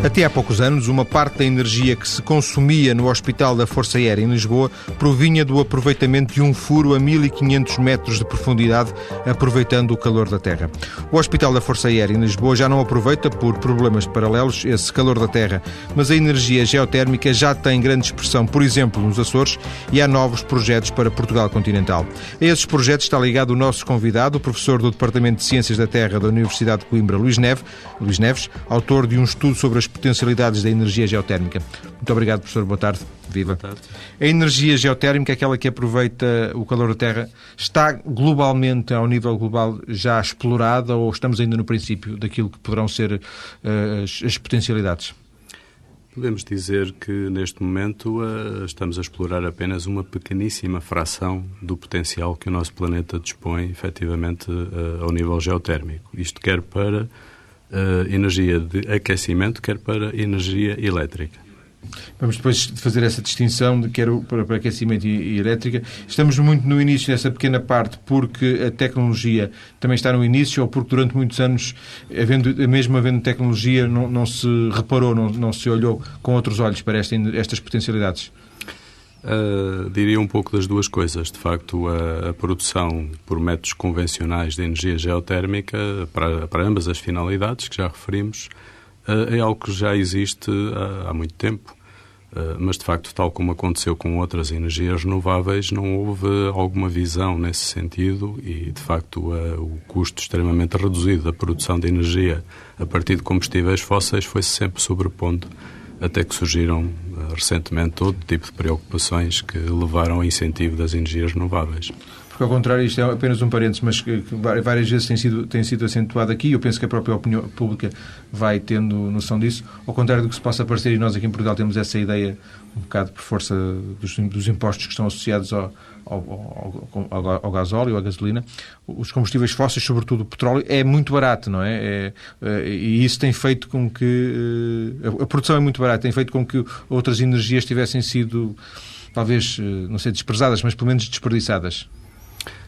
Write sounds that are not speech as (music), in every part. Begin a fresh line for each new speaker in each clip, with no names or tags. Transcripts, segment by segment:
Até há poucos anos, uma parte da energia que se consumia no Hospital da Força Aérea em Lisboa provinha do aproveitamento de um furo a 1500 metros de profundidade, aproveitando o calor da Terra. O Hospital da Força Aérea em Lisboa já não aproveita, por problemas paralelos, esse calor da Terra, mas a energia geotérmica já tem grande expressão, por exemplo, nos Açores, e há novos projetos para Portugal continental. A esses projetos está ligado o nosso convidado, o professor do Departamento de Ciências da Terra da Universidade de Coimbra, Luís Neves, Luís Neves autor de um estudo sobre as potencialidades da energia geotérmica. Muito obrigado, professor. Boa tarde. Viva. Boa tarde. A energia geotérmica, aquela que aproveita o calor da Terra, está globalmente, ao nível global, já explorada ou estamos ainda no princípio daquilo que poderão ser uh, as, as potencialidades?
Podemos dizer que neste momento uh, estamos a explorar apenas uma pequeníssima fração do potencial que o nosso planeta dispõe efetivamente uh, ao nível geotérmico. Isto quer para uh, energia de aquecimento, quer para energia elétrica.
Vamos depois fazer essa distinção de quer para, para aquecimento e, e, elétrica. Estamos muito no início dessa pequena parte porque a tecnologia também está no início ou porque durante muitos anos, havendo, mesmo havendo tecnologia, não, não se reparou, não, não se olhou com outros olhos para esta, estas potencialidades?
Uh, diria um pouco das duas coisas. De facto, a, a, produção por métodos convencionais de energia geotérmica, para, para ambas as finalidades que já referimos, uh, é algo que já existe há, há muito tempo. Uh, mas, de facto, tal como aconteceu com outras energias renováveis, não houve alguma visão nesse sentido e, de facto, o custo extremamente reduzido da produção de energia a partir de combustíveis fósseis foi-se sempre sobrepondo até que surgiram recentemente todo tipo de preocupações que levaram ao incentivo das energias renováveis.
Porque, ao contrário, isto é apenas um parênteses, mas que, várias vezes tem sido, tem sido acentuado aqui, eu penso que a própria opinião pública vai tendo noção disso, ao contrário do que se possa parecer, e nós aqui em Portugal temos essa ideia, um bocado por força dos, dos impostos que estão associados ao, ao, ao, ao, gasóleo, à gasolina, os combustíveis fósseis, sobretudo o petróleo, é muito barato, não é? é, é e isso tem feito com que. Eh, a, produção é muito barata, tem feito com que outras energias tivessem sido, talvez, eh, não sei, desprezadas, mas pelo menos desperdiçadas.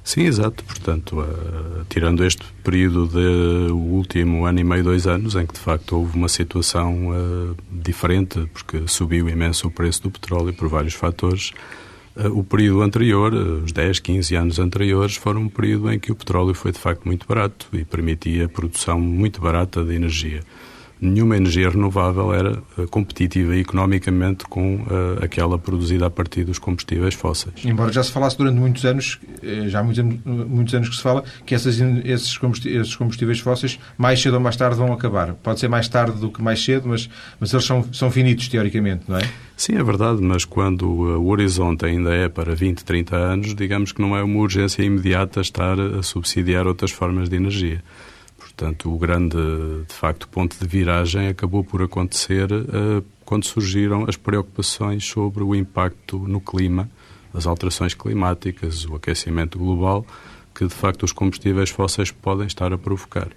Sim, exato. Portanto, uh, tirando este período de último ano e meio, dois anos, em que de facto houve uma situação uh, diferente, porque subiu imenso o preço do petróleo por vários fatores, o período anterior, eh, os 10, 15 anos anteriores, foram um período em que o petróleo foi de facto muito barato e permitia a produção muito barata de energia nenhuma energia renovável era uh, competitiva economicamente com uh, aquela produzida a partir dos combustíveis fósseis.
Embora já se falasse durante muitos anos, eh, já há muitos, muitos anos que se fala, que essas, esses, combustíveis, esses combustíveis fósseis mais cedo ou mais tarde vão acabar. Pode ser mais tarde do que mais cedo, mas, mas eles são, são finitos, teoricamente, não é?
Sim, é verdade, mas quando o horizonte ainda é para 20, 30 anos, digamos que não é uma urgência imediata estar a subsidiar outras formas de energia. Portanto, o grande, de facto, ponto de viragem acabou por acontecer uh, quando surgiram as preocupações sobre o impacto no clima, as alterações climáticas, o aquecimento global, que de facto os combustíveis fósseis podem estar a provocar.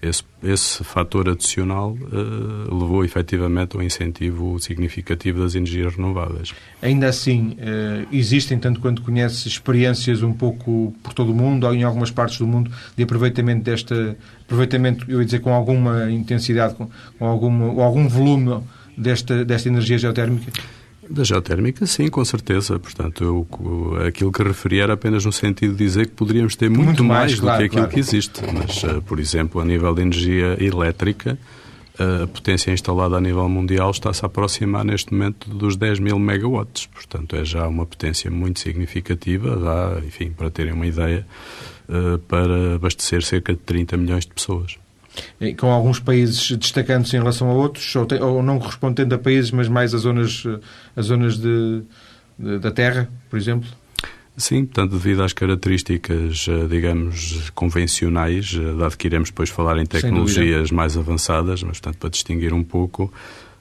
Esse, esse fator adicional uh, levou efetivamente a um incentivo significativo das energias renováveis.
Ainda assim, uh, existem, tanto quanto conhece, experiências um pouco por todo o mundo, ou em algumas partes do mundo, de aproveitamento desta, aproveitamento, eu ia dizer, com alguma intensidade, com, com alguma, algum volume desta, desta energia geotérmica?
Da geotérmica, sim, com certeza. Portanto, eu, aquilo que referi era apenas no sentido de dizer que poderíamos ter muito, muito mais, mais, do claro, que aquilo claro. que existe. Mas, uh, por exemplo, a nível de energia elétrica, uh, a potência instalada a nível mundial está-se a aproximar neste momento dos 10 mil megawatts. Portanto, é já uma potência muito significativa, dá, enfim, para terem uma ideia, uh, para abastecer cerca de 30 milhões de pessoas
com alguns países destacando-se em relação a outros, ou, tem, ou, não correspondendo a países, mas mais a zonas, a zonas de, de, da terra, por exemplo?
Sim, tanto devido às características, eh, digamos, convencionais, eh, dado que iremos depois falar em tecnologias mais avançadas, mas, portanto, para distinguir um pouco,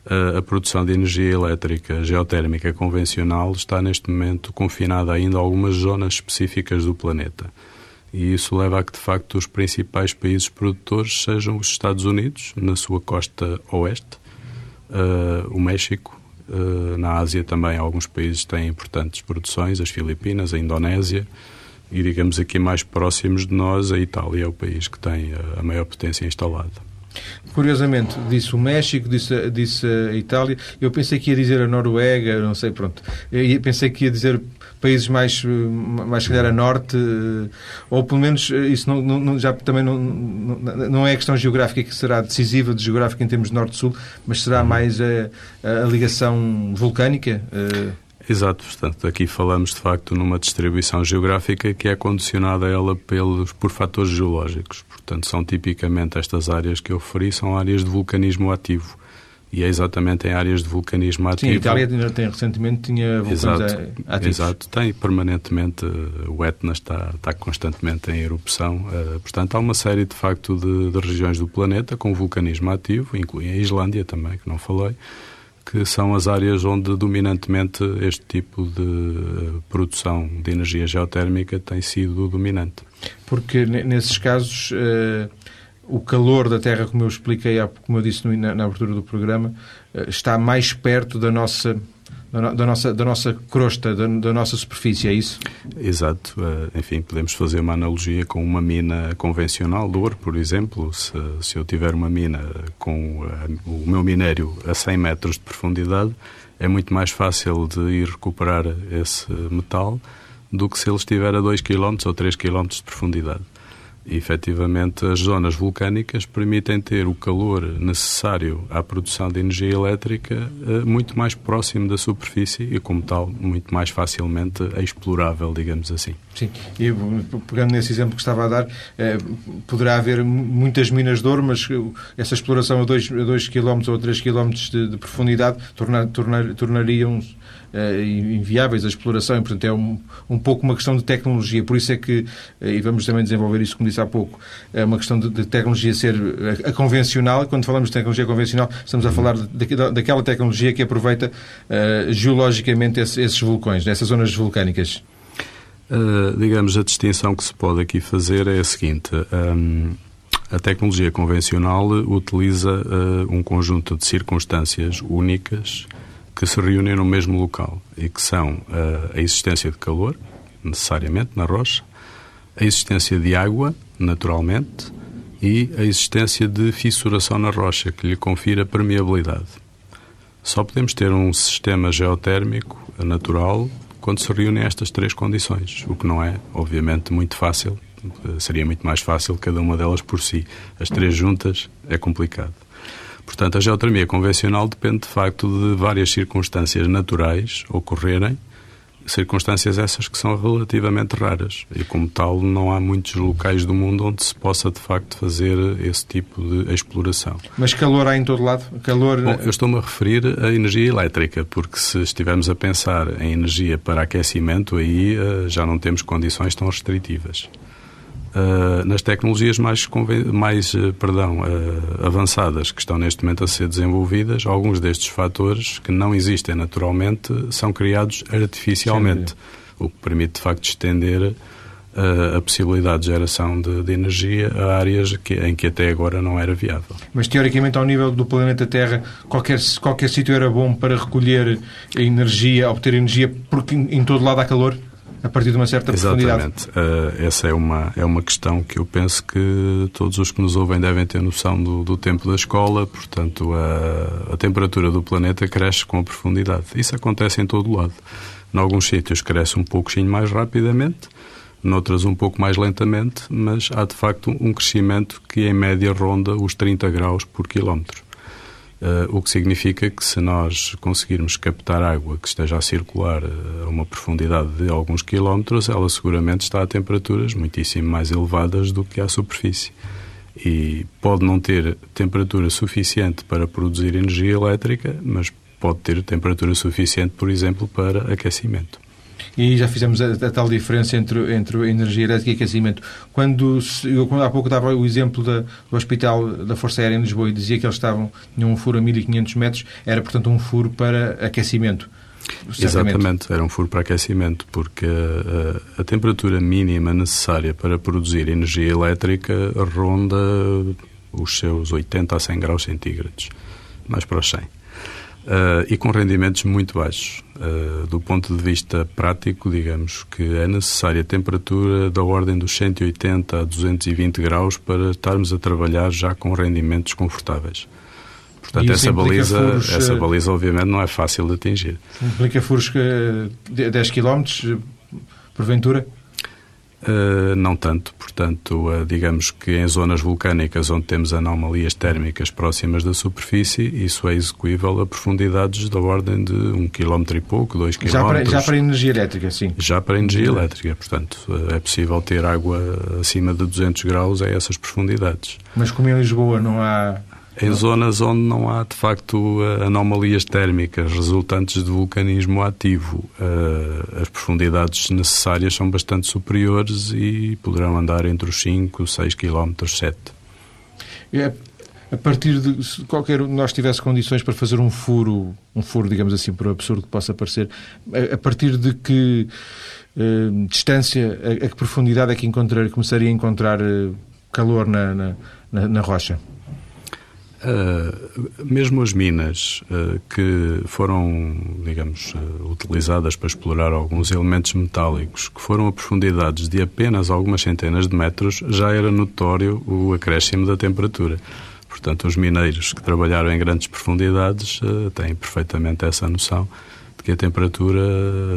eh, a produção de energia elétrica geotérmica convencional está neste momento confinada ainda a algumas zonas específicas do planeta. E isso leva a que, de facto, os principais países produtores sejam os Estados Unidos, na sua costa oeste, uh, o México, uh, na Ásia também alguns países têm importantes produções, as Filipinas, a Indonésia, e, digamos, aqui mais próximos de nós, a Itália é o país que tem a maior potência instalada.
Curiosamente, disse o México, disse, disse a Itália. Eu pensei que ia dizer a Noruega, não sei, pronto. Eu pensei que ia dizer países mais, mais se calhar, a norte, eh, ou pelo menos eh, isso não, não, já também não, não é a questão geográfica que será decisiva de geográfica em termos de norte-sul, mas será mais a, a ligação vulcânica. Eh,
Exato, portanto, aqui falamos de facto numa distribuição geográfica que é condicionada ela pelos, por fatores geológicos. Portanto, são tipicamente estas áreas que eu referi, são áreas de vulcanismo ativo. E é exatamente em áreas de vulcanismo ativo.
Sim, a Itália tem, recentemente tinha vulcões exato, ativos.
Exato, tem permanentemente, o Etna está, está constantemente em erupção. Uh, portanto, há uma série de facto de, de regiões do planeta com vulcanismo ativo, incluindo a Islândia também, que não falei, que são as áreas onde dominantemente este tipo de eh, produção de energia geotérmica tem sido dominante.
Porque nesses casos uh, o calor da Terra, como eu expliquei, como eu disse na, abertura do programa, uh, está mais perto da nossa da, nossa, da nossa crosta, da, da, nossa superfície, é isso?
Exato. Eh, enfim, podemos fazer uma analogia com uma mina convencional de ouro, por exemplo. Se, se eu tiver uma mina com eh, o meu minério a 100 metros de profundidade, é muito mais fácil de ir recuperar esse metal do que se ele estiver a 2 km ou 3 km de profundidade. Efetivamente, as zonas vulcânicas permitem ter o calor necessário à produção de energia elétrica eh, muito mais próximo da superfície e, como tal, muito mais facilmente explorável, digamos assim.
Sim, e pegando nesse exemplo que estava a dar, eh, poderá haver muitas minas de ouro, mas essa exploração a 2 km ou 3 km de, de profundidade tornar, tornar, tornaria uns uh, inviáveis a exploração e, portanto, é um, um pouco uma questão de tecnologia. Por isso é que, uh, e vamos também desenvolver isso, como disse há pouco, é uma questão de, de tecnologia ser a, a, convencional. Quando falamos de tecnologia convencional, estamos a falar de, de, daquela tecnologia que aproveita uh, geologicamente esse, esses vulcões, nessas zonas vulcânicas.
Uh, digamos, a distinção que se pode aqui fazer é a seguinte. Um, a tecnologia convencional utiliza uh, um conjunto de circunstâncias únicas que se reúnem no mesmo local e que são a existência de calor, necessariamente na rocha, a existência de água, naturalmente, e a existência de fissuração na rocha, que lhe confira permeabilidade. Só podemos ter um sistema geotérmico natural quando se reúnem estas três condições, o que não é, obviamente, muito fácil. Seria muito mais fácil cada uma delas por si. As três juntas é complicado. Portanto, a geotermia convencional depende, de facto, de várias circunstâncias naturais ocorrerem, circunstâncias essas que são relativamente raras. E, como tal, não há muitos locais do mundo onde se possa, de facto, fazer esse tipo de exploração.
Mas calor há em todo lado? Calor...
Bom, eu estou-me a referir à energia elétrica, porque se estivermos a pensar em energia para aquecimento, aí eh, já não temos condições tão restritivas. Uh, nas tecnologias mais, mais uh, perdão, uh, avançadas que estão neste momento a ser desenvolvidas, alguns destes fatores que não existem naturalmente são criados artificialmente, Sim. o que permite de facto estender a possibilidade de geração de, de energia a áreas que, em que até agora não era viável.
Mas teoricamente, ao nível do planeta Terra, qualquer, qualquer sítio era bom para recolher energia, obter energia, porque em, em todo lado há calor? A partir de uma certa
Exatamente.
profundidade.
Uh, essa é uma, é uma questão que eu penso que todos os que nos ouvem devem ter noção do, do tempo da escola, portanto, a, a temperatura do planeta cresce com a profundidade. Isso acontece em todo lado. Em alguns sítios cresce um pouquinho mais rapidamente, noutras um pouco mais lentamente, mas há de facto um crescimento que em média ronda os 30 graus por quilómetro. Uh, o que significa que se nós conseguirmos captar água que esteja a circular uh, a uma profundidade de alguns quilómetros, ela seguramente está a temperaturas muitíssimo mais elevadas do que à superfície. E pode não ter temperatura suficiente para produzir energia elétrica, mas pode ter temperatura suficiente, por exemplo, para aquecimento
e já fizemos a, a, tal diferença entre, entre energia elétrica e aquecimento. Quando, eu há pouco dava o exemplo da, do Hospital da Força Aérea em Lisboa e dizia que eles estavam, tinham um furo a 1500 metros, era portanto um furo para aquecimento.
Exatamente, era um furo para aquecimento, porque a, a, temperatura mínima necessária para produzir energia elétrica ronda os seus 80 a 100 graus centígrados, mais para os 100. Uh, e com rendimentos muito baixos. Uh, do ponto de vista prático, digamos que é necessária temperatura da ordem dos 180 a 220 graus para estarmos a trabalhar já com rendimentos confortáveis. Portanto, essa baliza, furos, essa eh, baliza, obviamente, não é fácil de atingir.
Implica furos de 10 km, porventura?
Uh, não tanto, portanto, uh, digamos que em zonas vulcânicas onde temos anomalias térmicas próximas da superfície, isso é execuível a profundidades da ordem de um quilómetro e pouco, dois quilómetros.
Já para, energia elétrica, sim.
Já para energia elétrica, portanto, uh, é possível ter água acima de 200 graus a essas profundidades.
Mas como em Lisboa não há
em zonas onde não há, de facto, anomalias térmicas resultantes de vulcanismo ativo. Eh, as profundidades necessárias são bastante superiores e poderão andar entre os 5, 6 km, 7.
É, a partir de se qualquer um de nós tivesse condições para fazer um furo, um furo, digamos assim, por absurdo que possa parecer, a, partir de que eh, distância, a, a, que profundidade é que encontrar, começaria a encontrar eh, calor na, na, na rocha?
Uh, mesmo as minas uh, que foram, digamos, uh, utilizadas para explorar alguns elementos metálicos, que foram a profundidades de apenas algumas centenas de metros, já era notório o acréscimo da temperatura. Portanto, os mineiros que trabalharam em grandes profundidades têm perfeitamente essa noção que a temperatura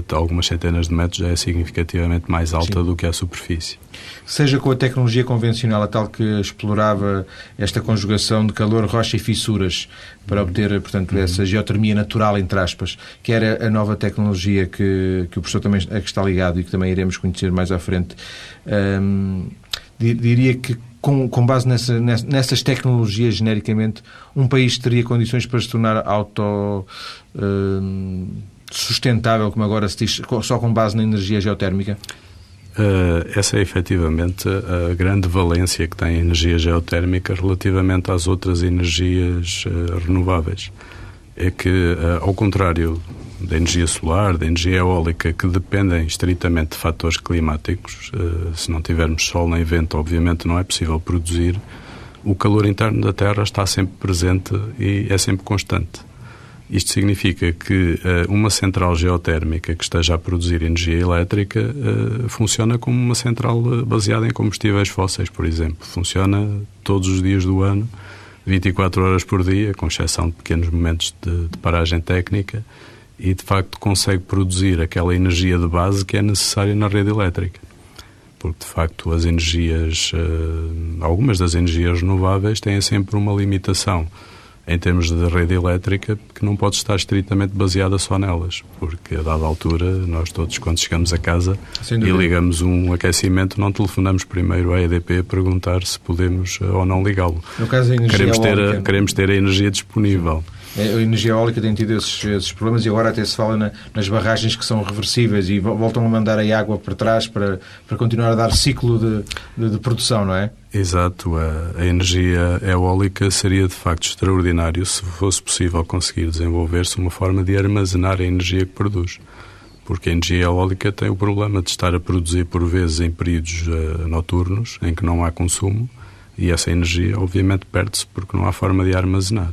a algumas centenas de metros já é significativamente mais alta Sim. do que a superfície
seja com a tecnologia convencional, a tal que explorava esta conjugação de calor, rocha e fissuras para obter, portanto, uhum. essa geotermia natural, entre aspas, que era a nova tecnologia que, que o professor também a que está ligado e que também iremos conhecer mais à frente. Diria que com, com base nessa, nessas tecnologias, genericamente, um país teria condições para se tornar auto sustentável, como agora se diz, só com base na energia geotérmica?
Uh, essa é efetivamente a grande valência que tem a energia geotérmica relativamente às outras energias uh, renováveis. É que, uh, ao contrário da energia solar, da energia eólica, que dependem estritamente de fatores climáticos, se não tivermos sol nem vento, obviamente não é possível produzir, o calor interno da Terra está sempre presente e é sempre constante. Isto significa que uh, uma central geotérmica que esteja a produzir energia elétrica uh, funciona como uma central eh, baseada em combustíveis fósseis, por exemplo. Funciona todos os dias do ano, 24 horas por dia, com exceção de pequenos momentos de, de paragem técnica, e de facto consegue produzir aquela energia de base que é necessária na rede elétrica. Porque de facto as energias, uh, algumas das energias renováveis têm sempre uma limitação em termos de rede elétrica, que não pode estar estritamente baseada só nelas, porque a dada altura, nós todos, quando chegamos a casa e ligamos um aquecimento, não telefonamos primeiro à EDP a perguntar se podemos eh, ou não ligá-lo.
No caso, a energia
queremos ter a, queremos ter a energia disponível.
Sim. É, a energia eólica tem tido esses, esses, problemas e agora até se fala na, nas barragens que são reversíveis e voltam a mandar a água para trás para, para continuar a dar ciclo de, de, de produção, não é?
Exato. A, a, energia eólica seria de facto extraordinário se fosse possível conseguir desenvolver-se uma forma de armazenar a energia que produz. Porque a energia eólica tem o problema de estar a produzir por vezes em períodos uh, noturnos em que não há consumo e essa energia obviamente perde-se porque não há forma de armazenar.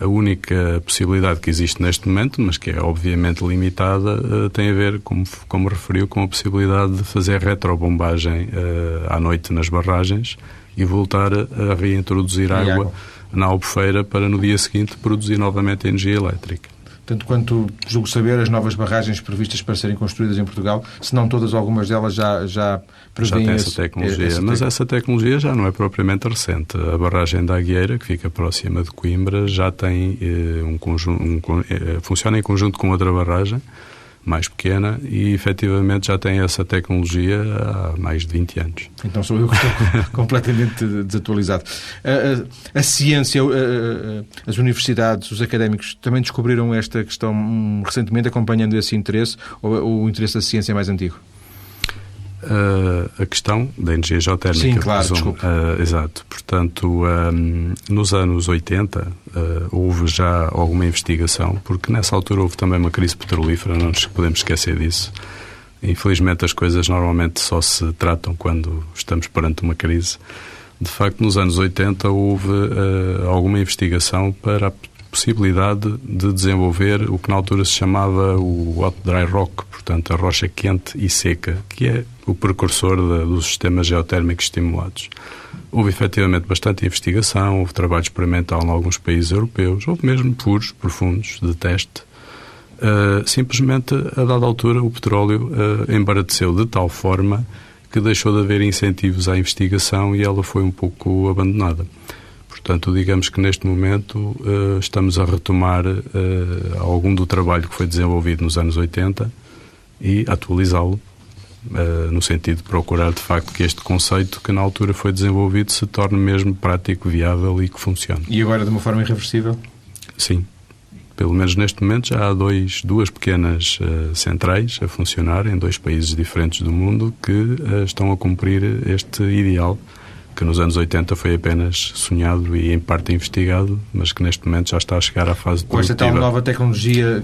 A única possibilidade que existe neste momento, mas que é obviamente limitada, uh, tem a ver, como, como referiu, com a possibilidade de fazer retrobombagem uh, à noite nas barragens e voltar a, a reintroduzir água, água. na albufeira para no dia seguinte produzir novamente energia elétrica
tanto quanto julgo saber, as novas barragens previstas para serem construídas em Portugal, se não todas, algumas delas já, já prevêem...
Já tem essa tecnologia, essa mas essa tecnologia já não é propriamente recente. A barragem da Agueira, que fica próxima de Coimbra, já tem eh, um conjunto... Um, eh, funciona em conjunto com outra barragem, mais pequena e efetivamente já tem essa tecnologia há mais de 20 anos.
Então sou eu que estou (laughs) completamente desatualizado. A, a, a ciência, a, as universidades, os académicos também descobriram esta questão hum, recentemente, acompanhando esse interesse, ou o interesse da ciência é mais antigo?
Uh, a questão da energia geotérmica.
Sim, claro,
uh, exato. Portanto, um, nos anos 80 uh, houve já alguma investigação, porque nessa altura houve também uma crise petrolífera, não nos podemos esquecer disso. Infelizmente as coisas normalmente só se tratam quando estamos perante uma crise. De facto, nos anos 80 houve alguma investigação para possibilidade de desenvolver o que na altura se chamava o hot dry rock, portanto a rocha quente e seca, que é o precursor dos sistemas geotérmicos estimulados. Houve efetivamente bastante investigação, houve trabalho experimental em alguns países europeus, houve mesmo furos profundos de teste. Uh, simplesmente, a dada altura, o petróleo uh, de tal forma que deixou de haver incentivos à investigação e ela foi um pouco abandonada. Portanto, digamos que neste momento uh, estamos a retomar uh, algum do trabalho que foi desenvolvido nos anos 80 e atualizá-lo, uh, no sentido de procurar de facto que este conceito que na altura foi desenvolvido se torne mesmo prático, viável e que funcione.
E agora de uma forma irreversível?
Sim. Pelo menos neste momento já há dois, duas pequenas centrais a funcionar em dois países diferentes do mundo que estão a cumprir este ideal que nos anos 80 foi apenas sonhado e em parte investigado, mas que neste momento já está a chegar à fase
Com esta tal nova tecnologia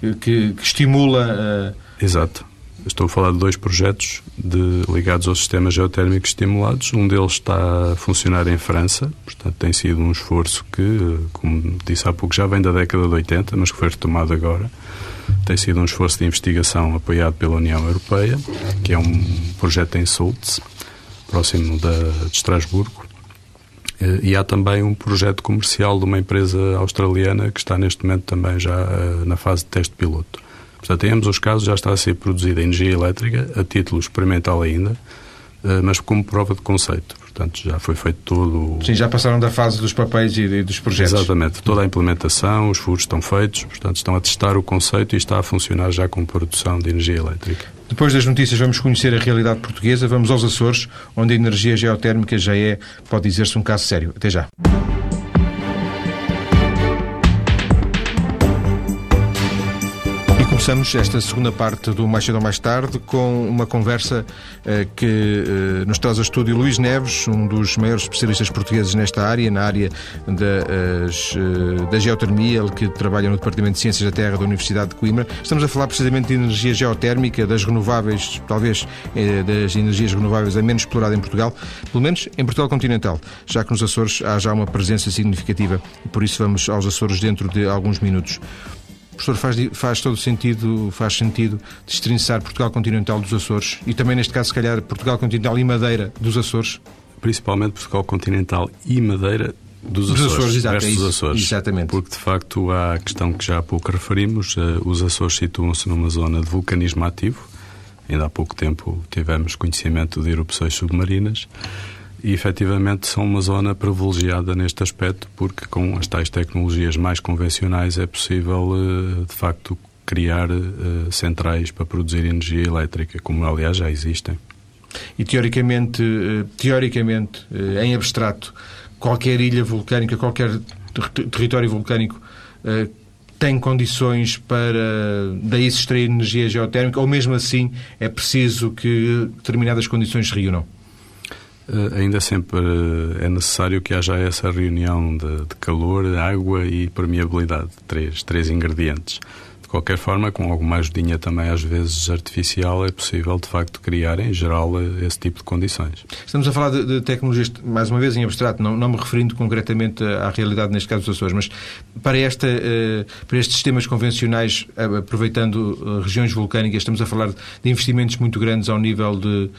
que, que, que estimula...
Uh... Exato. Estou a falar de dois projetos de, ligados aos sistemas geotérmicos estimulados. Um deles está a funcionar em França, portanto tem sido um esforço que, como disse há pouco, já vem da década de 80, mas que foi retomado agora. Tem sido um esforço de investigação apoiado pela União Europeia, que é um projeto em Sultz, próximo da, de Estrasburgo. Eh, e há também um projeto comercial de uma empresa australiana que está neste momento também já eh, na fase de teste piloto. Portanto, em ambos os casos já está a ser produzida energia elétrica, a título experimental ainda, eh, mas como prova de conceito. Portanto, já foi feito todo.
Sim, já passaram da fase dos papéis e dos projetos.
Exatamente. Toda a implementação, os furos estão feitos, portanto, estão a testar o conceito e está a funcionar já com produção de energia elétrica.
Depois das notícias, vamos conhecer a realidade portuguesa. Vamos aos Açores, onde a energia geotérmica já é, pode dizer-se, um caso sério. Até já. Começamos esta segunda parte do Mais Cedo ou Mais Tarde com uma conversa eh, que eh, nos traz ao estúdio Luís Neves, um dos maiores especialistas portugueses nesta área, na área da, as, eh, da geotermia, ele que trabalha no Departamento de Ciências da Terra da Universidade de Coimbra. Estamos a falar precisamente de energia geotérmica, das renováveis, talvez eh, das energias renováveis a menos explorada em Portugal, pelo menos em Portugal continental, já que nos Açores há já uma presença significativa por isso vamos aos Açores dentro de alguns minutos. Professor, faz, faz todo sentido, faz sentido destrinçar Portugal continental dos Açores e também, neste caso, se calhar, Portugal continental e Madeira dos Açores?
Principalmente Portugal continental e Madeira dos Açores, dos Açores,
exato, é
Açores.
Exatamente.
Porque, de facto, há a questão que já há pouco referimos, uh, os Açores situam-se numa zona de vulcanismo ativo. Ainda há pouco tempo tivemos conhecimento de erupções submarinas e efetivamente são uma zona privilegiada neste aspecto, porque com as tais tecnologias mais convencionais é possível, eh, de facto, criar eh, centrais para produzir energia elétrica, como aliás já existem.
E teoricamente, eh, teoricamente em abstrato, qualquer ilha vulcânica, qualquer território vulcânico tem condições para daí se extrair energia geotérmica ou mesmo assim é preciso que determinadas condições se reúnam?
Uh, ainda sempre uh, é necessário que haja essa reunião de, de, calor, água e permeabilidade, três, três ingredientes. De qualquer forma, com alguma ajudinha também às vezes artificial, é possível de facto criar em geral eh, esse tipo de condições.
Estamos a falar de, de tecnologias, mais uma vez em abstrato, não, não me referindo concretamente à realidade neste caso dos Açores, mas para, esta, para estes sistemas convencionais, aproveitando regiões vulcânicas, estamos a falar de investimentos muito grandes ao nível de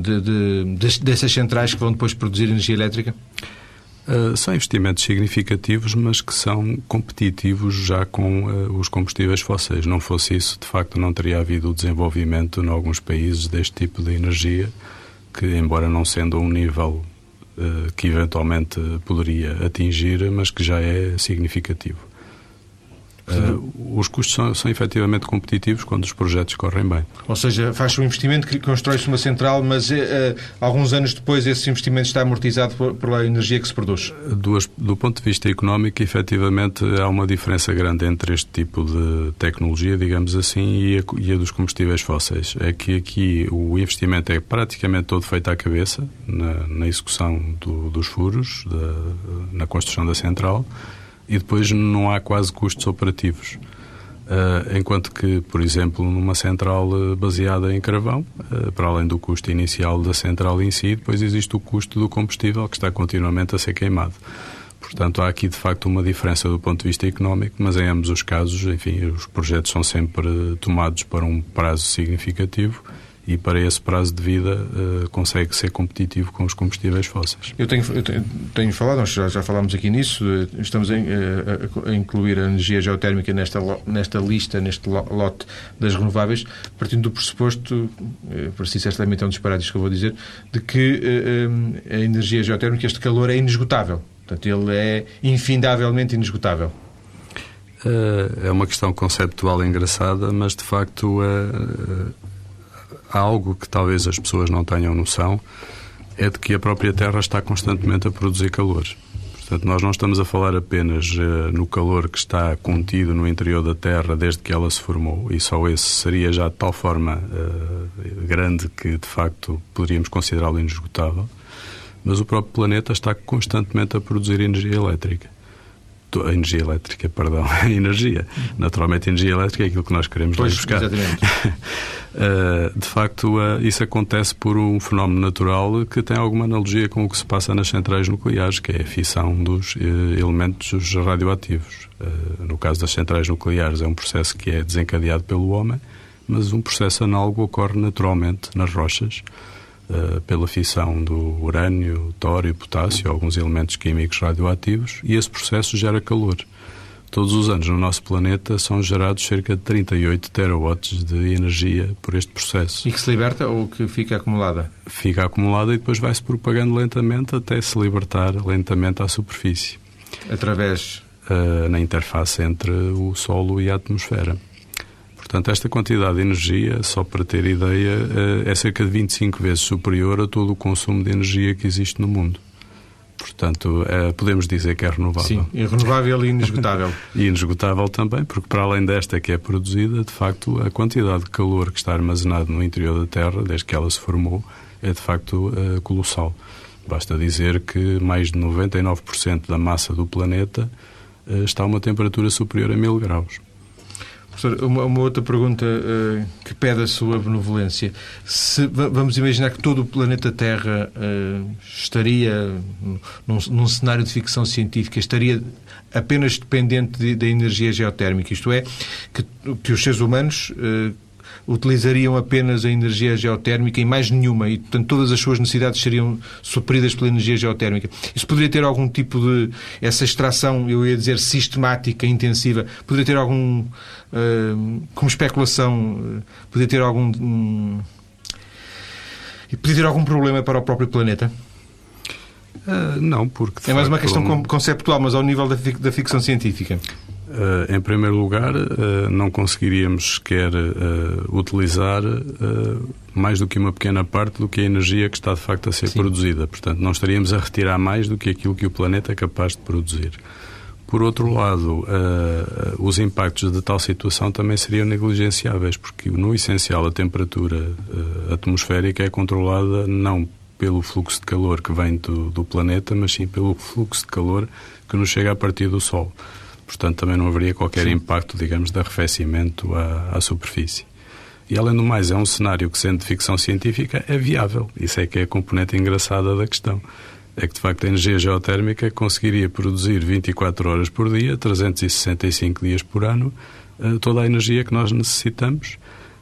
de, de, dessas centrais que vão depois produzir energia elétrica?
Uh, são investimentos significativos, mas que são competitivos já com uh, os combustíveis fósseis. Não fosse isso, de facto, não teria havido o desenvolvimento em alguns países deste tipo de energia, que, embora não sendo um nível uh, que eventualmente poderia atingir, mas que já é significativo. Uh, os custos são, são efetivamente competitivos quando os projetos correm bem.
Ou seja, faz-se um investimento, constrói-se uma central, mas uh, alguns anos depois esse investimento está amortizado pela energia que se produz?
Duas, do ponto de vista económico, efetivamente há uma diferença grande entre este tipo de tecnologia, digamos assim, e a, e a dos combustíveis fósseis. É que aqui o investimento é praticamente todo feito à cabeça, na, na execução do, dos furos, da, na construção da central e depois não há quase custos operativos. Uh, enquanto que, por exemplo, numa central uh, baseada em carvão, uh, para além do custo inicial da central em si, depois existe o custo do combustível que está continuamente a ser queimado. Portanto, há aqui de facto uma diferença do ponto de vista económico, mas em ambos os casos, enfim, os projetos são sempre tomados para um prazo significativo e para esse prazo de vida uh, consegue ser competitivo com os combustíveis fósseis.
Eu tenho, eu tenho, tenho falado, nós já, já, falámos aqui nisso, eh, estamos em, a, a, incluir a energia geotérmica nesta, nesta lista, neste lote das renováveis, partindo do pressuposto, eh, para si certamente é um disparate que eu vou dizer, de que uh, a energia geotérmica, este calor é inesgotável. Portanto, ele é infindavelmente inesgotável.
É uma questão conceptual engraçada, mas de facto algo que talvez as pessoas não tenham noção é de que a própria Terra está constantemente a produzir calor. Portanto, nós não estamos a falar apenas uh, no calor que está contido no interior da Terra desde que ela se formou, e só esse seria já de tal forma uh, grande que, de facto, poderíamos considerá-lo inesgotável, mas o próprio planeta está constantemente a produzir energia elétrica a energia elétrica, perdão, a (laughs) energia. Naturalmente, a energia elétrica é aquilo que nós queremos pois, buscar.
Exatamente. (laughs)
Eh, de facto, eh, isso acontece por um fenómeno natural que tem alguma analogia com o que se passa nas centrais nucleares, que é a fissão dos eh, elementos radioativos. No caso das centrais nucleares, é um processo que é desencadeado pelo homem, mas um processo análogo ocorre naturalmente nas rochas uh, pela fissão do urânio, tório, potássio, alguns elementos químicos radioativos, e esse processo gera calor. Todos os anos no nosso planeta são gerados cerca de 38 terawatts de energia por este processo.
E que se liberta ou que fica acumulada?
Fica acumulada e depois vai-se propagando lentamente até se libertar lentamente à superfície.
Através?
Uh, na interface entre o solo e a atmosfera. Portanto, esta quantidade de energia, só para ter ideia, eh, é cerca de 25 vezes superior a todo o consumo de energia que existe no mundo. Portanto, é, podemos dizer que é renovável.
Sim, é renovável e inesgotável. (laughs)
e inesgotável também, porque para além desta que é produzida, de facto, a quantidade de calor que está armazenado no interior da Terra, desde que ela se formou, é de facto é, colossal. Basta dizer que mais de 99% da massa do planeta é, está a uma temperatura superior a 1000 graus.
Professor, uma, uma outra pergunta uh, que pede a sua benevolência. Se, vamos imaginar que todo o planeta Terra uh, estaria num, num, cenário de ficção científica, estaria apenas dependente da de, energia geotérmica, isto é, que, que os seres humanos uh, utilizariam apenas a energia geotérmica e mais nenhuma, e portanto todas as suas necessidades seriam supridas pela energia geotérmica. Isso poderia ter algum tipo de. essa extração, eu ia dizer, sistemática, intensiva, poderia ter algum. Uh, como especulação, poderia ter algum. Um, poderia ter algum problema para o próprio planeta?
Uh, não, porque.
É mais uma questão conceptual, mas ao nível da, da ficção científica.
Uh, em primeiro lugar, uh, não conseguiríamos sequer uh, utilizar mais do que uma pequena parte do que a energia que está de facto a ser Sim. produzida. Portanto, não estaríamos a retirar mais do que aquilo que o planeta é capaz de produzir. Por outro lado, os impactos de tal situação também seriam negligenciáveis, porque no essencial a temperatura atmosférica é controlada não pelo fluxo de calor que vem do, do planeta, mas sim pelo fluxo de calor que nos chega a partir do Sol portanto também não haveria qualquer Sim. impacto, digamos, de arrefecimento à, à, superfície. E além do mais, é um cenário que, sendo de ficção científica, é viável. Isso é que é a componente engraçada da questão. É que, de facto, a energia geotérmica conseguiria produzir 24 horas por dia, 365 dias por ano, eh, toda a energia que nós necessitamos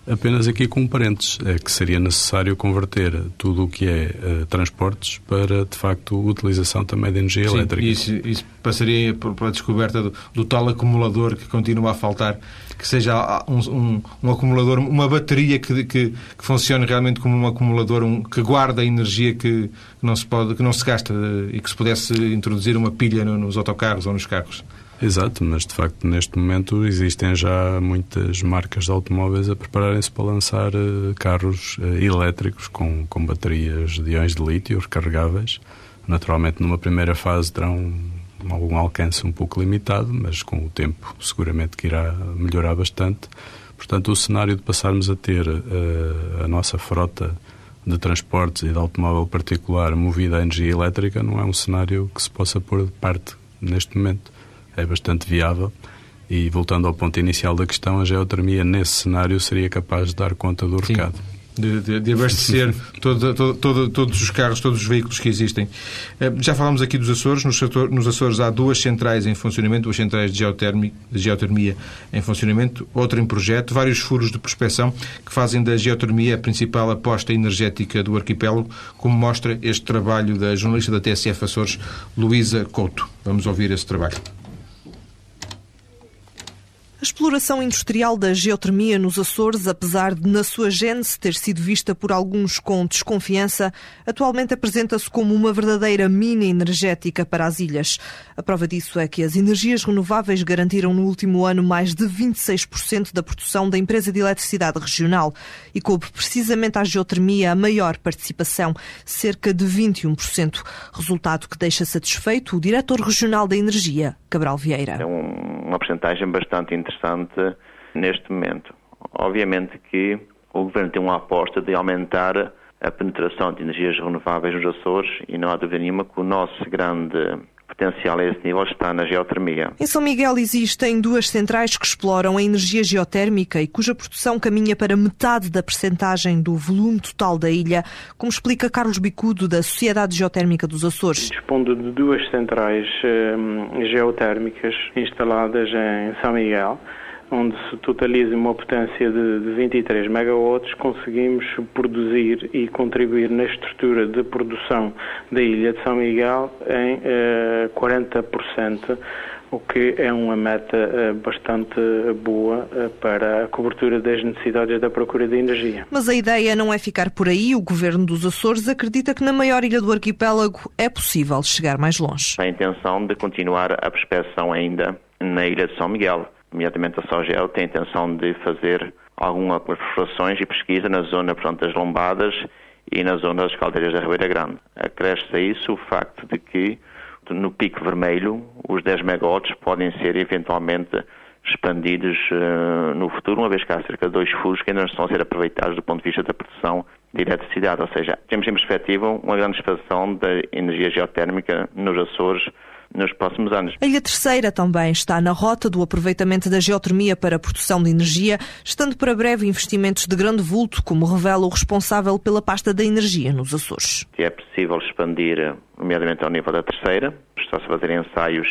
Apenas aqui com parênteses, é que seria necessário converter tudo o que é uh, transportes para, de facto, utilização também de energia
Sim,
elétrica.
Isso, isso passaria pela descoberta do, do, tal acumulador que continua a faltar, que seja um, um, um acumulador, uma bateria que, que, que, funcione realmente como um acumulador, um, que guarda a energia que, não se pode, que não se gasta e que se pudesse introduzir uma pilha nos autocarros ou nos carros.
Exato, mas de facto neste momento existem já muitas marcas de automóveis a prepararem-se para lançar uh, carros uh, elétricos com, com baterias de íons de lítio recarregáveis. Naturalmente, numa primeira fase terão algum alcance um pouco limitado, mas com o tempo seguramente que irá melhorar bastante. Portanto, o cenário de passarmos a ter uh, a nossa frota de transportes e de automóvel particular movida a energia elétrica não é um cenário que se possa pôr de parte neste momento é bastante viável. E voltando ao ponto inicial da questão, a geotermia nesse cenário seria capaz de dar conta do Sim. recado.
de, de, de abastecer (laughs) todo, todo, todo, todos os carros, todos os veículos que existem. Eh, já falámos aqui dos Açores. Nos, nos Açores há duas centrais em funcionamento, duas centrais de, de geotermia em funcionamento, outra em projeto, vários furos de prospecção que fazem da geotermia a principal aposta energética do arquipélago, como mostra este trabalho da jornalista da TSF Açores, Luísa Couto. Vamos ouvir esse trabalho.
Exploração industrial da geotermia nos Açores, apesar de na sua gênese ter sido vista por alguns com desconfiança, atualmente apresenta-se como uma verdadeira mina energética para as ilhas. A prova disso é que as energias renováveis garantiram no último ano mais de 26% da produção da empresa de eletricidade regional e coube precisamente à geotermia a maior participação, cerca de 21%, resultado que deixa satisfeito o diretor regional da energia, Cabral Vieira.
É uma porcentagem bastante interessante neste momento. Obviamente que o Governo tem uma aposta de aumentar a penetração de energias renováveis nos Açores e não há dúvida nenhuma que o nosso grande potencial a esse nível está na geotermia.
Em São Miguel existem duas centrais que exploram a energia geotérmica e cuja produção caminha para metade da percentagem do volume total da ilha, como explica Carlos Bicudo, da Sociedade Geotérmica dos Açores.
Dispondo de duas centrais eh, geotérmicas instaladas em São Miguel onde se totaliza uma potência de, 23 megawatts, conseguimos produzir e contribuir na estrutura de produção da ilha de São Miguel em eh, 40%, o que é uma meta eh, bastante boa eh, para a cobertura das necessidades da procura de energia.
Mas a ideia não é ficar por aí. O governo dos Açores acredita que na maior ilha do arquipélago é possível chegar mais longe.
A intenção de continuar a prospeção ainda na ilha de São Miguel imediatamente a Sogel tem a intenção de fazer algumas perfurações e pesquisa na zona portanto, das lombadas e na zona das caldeiras da Ribeira Grande. Acresce a isso o facto de que no pico vermelho os 10 megawatts podem ser eventualmente expandidos uh, no futuro, uma vez que há cerca de dois furos que ainda não estão a ser aproveitados do ponto de vista da produção de eletricidade. Ou seja, temos em perspectiva uma grande expansão da energia geotérmica nos Açores nos próximos anos.
A Ilha Terceira também está na rota do aproveitamento da geotermia para a produção de energia, estando para breve investimentos de grande vulto, como revela o responsável pela pasta da energia nos Açores.
É possível expandir, nomeadamente ao nível da Terceira, está-se a fazer ensaios,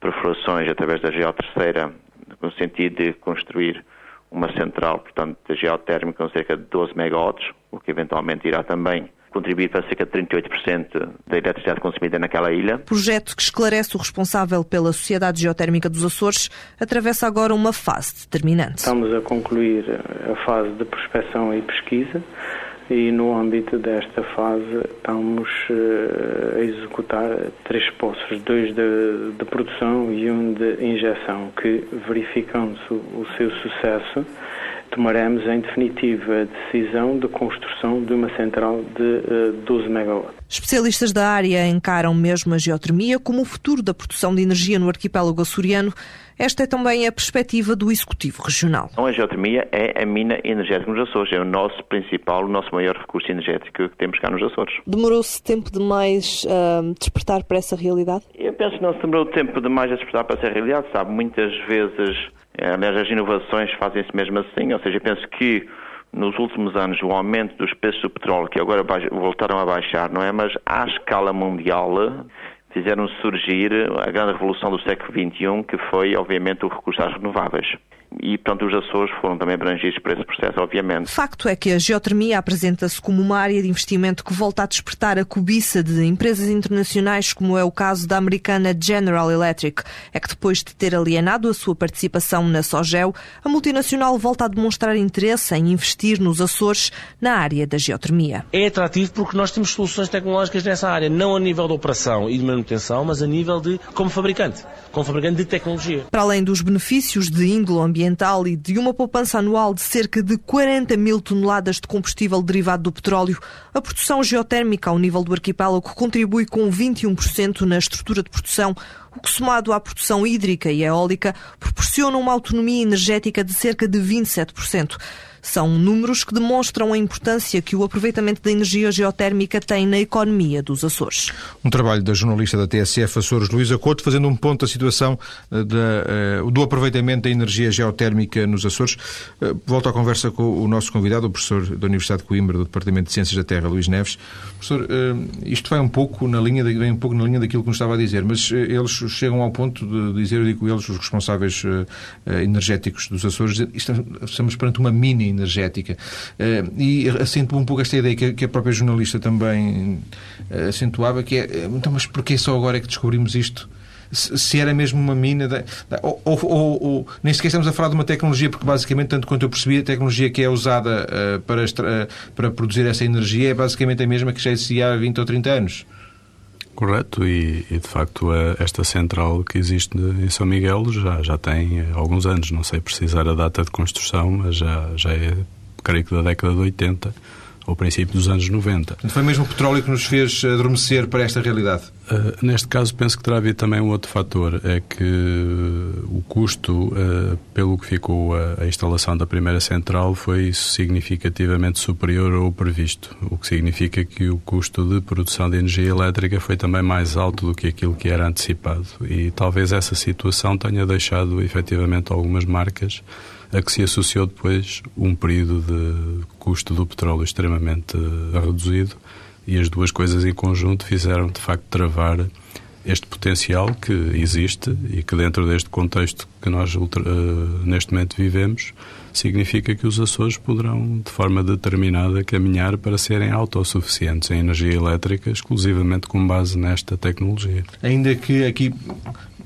perfurações através da geoterceira, no sentido de construir uma central, portanto, geotérmica com cerca de 12 megawatts, o que eventualmente irá também contribuir para cerca de 38% da eletricidade consumida naquela ilha.
Projeto que esclarece o responsável pela Sociedade Geotérmica dos Açores atravessa agora uma fase determinante.
Estamos a concluir a fase de prospecção e pesquisa e no âmbito desta fase estamos eh, a executar três poços, dois de, de produção e um de injeção, que verificando o seu sucesso tomaremos em definitiva a decisão de construção de uma central de 12 eh, megawatts.
Especialistas da área encaram mesmo a geotermia como o futuro da produção de energia no arquipélago açoriano. Esta é também a perspectiva do Executivo Regional.
Então, a geotermia é a mina energética nos Açores, é o nosso principal, o nosso maior recurso energético que temos cá nos Açores.
Demorou-se tempo demais a uh, despertar para essa realidade?
Eu penso que não se demorou tempo demais a despertar para essa realidade, sabe? Muitas vezes aliás, as inovações fazem-se mesmo assim, ou seja, eu penso que nos últimos anos o aumento dos preços do petróleo, que agora voltaram a baixar, não é? Mas à escala mundial fizeram surgir a grande revolução do século XXI, que foi, obviamente, o recurso às renováveis e, portanto, os Açores foram também abrangidos por esse processo, obviamente.
Facto é que a geotermia apresenta-se como uma área de investimento que volta a despertar a cobiça de empresas internacionais, como é o caso da americana General Electric. É que depois de ter alienado a sua participação na Sogel, a multinacional volta a demonstrar interesse em investir nos Açores na área da geotermia.
É atrativo porque nós temos soluções tecnológicas nessa área, não a nível de operação e de manutenção, mas a nível de como fabricante, como fabricante de tecnologia.
Para além dos benefícios de índole ambiental, ambiental e de uma poupança anual de cerca de 40 mil toneladas de combustível derivado do petróleo, a produção geotérmica ao nível do arquipélago contribui com 21% na estrutura de produção, o que, somado à produção hídrica e eólica, proporciona uma autonomia energética de cerca de 27%. São números que demonstram a importância que o aproveitamento da energia geotérmica tem na economia dos Açores.
Um trabalho da jornalista da TSF Açores, Luísa Couto, fazendo um ponto da situação eh, uh, do aproveitamento da energia geotérmica nos Açores. Uh, volto à conversa com o nosso convidado, o professor da Universidade de Coimbra, do Departamento de Ciências da Terra, Luís Neves. Professor, isto vai um pouco na linha, vem um pouco na linha daquilo que nos estava a dizer, mas eles chegam ao ponto de dizer, eu digo eles, os responsáveis energéticos dos Açores, estamos perante uma mini energética. e assento um pouco esta ideia que a própria jornalista também acentuava, que é, então, mas porquê só agora é que descobrimos isto? se era mesmo uma mina. De, ou, ou, ou, nem sequer estamos a falar de uma tecnologia, porque basicamente, tanto quanto eu percebi, a tecnologia que é usada uh, para, uh, para produzir essa energia é basicamente a mesma que já existia há 20 ou 30 anos.
Correto, e, e, de facto esta central que existe em São Miguel já, já tem alguns anos, não sei precisar a data de construção, mas já, já é, creio que da década de 80 ao princípio dos anos 90.
Foi mesmo o petróleo que nos fez adormecer para esta realidade?
Uh, neste caso, penso que terá havido também um outro fator, é que o custo, uh, pelo que ficou a, a, instalação da primeira central, foi significativamente superior ao previsto, o que significa que o custo de produção de energia elétrica foi também mais alto do que aquilo que era antecipado. E talvez essa situação tenha deixado, efetivamente, algumas marcas a que se associou depois um período de custo do petróleo extremamente eh, reduzido e as duas coisas em conjunto fizeram de facto travar este potencial que existe e que dentro deste contexto que nós uh, neste momento vivemos significa que os Açores poderão de forma determinada caminhar para serem autossuficientes em energia elétrica exclusivamente com base nesta tecnologia.
Ainda que aqui